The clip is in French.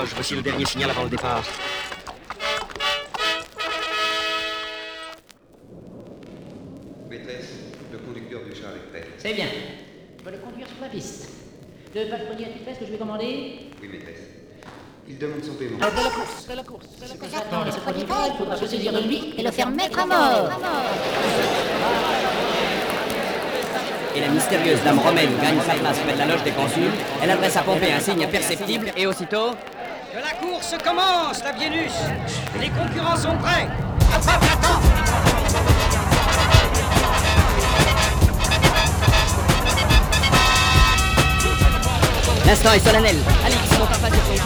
loge. Voici le dernier signal avant le départ. Maîtresse, le conducteur du char est prêt. C'est bien. Je vais le conduire sur la piste. Deux palefreniers à vitesse que je vais commander. Oui, maîtresse. Il demande son paiement. Ah, de la course, de la course, de la course. J'attends et se produit pas, il faudra se saisir de lui. Et le faire mettre à mort. Et la mystérieuse dame romaine gagne sa place près de la loge des consuls. Elle adresse à Pompée un signe perceptible et aussitôt... La course commence, la Bienus Les concurrents sont prêts L'instant est solennel. Alix monte face de son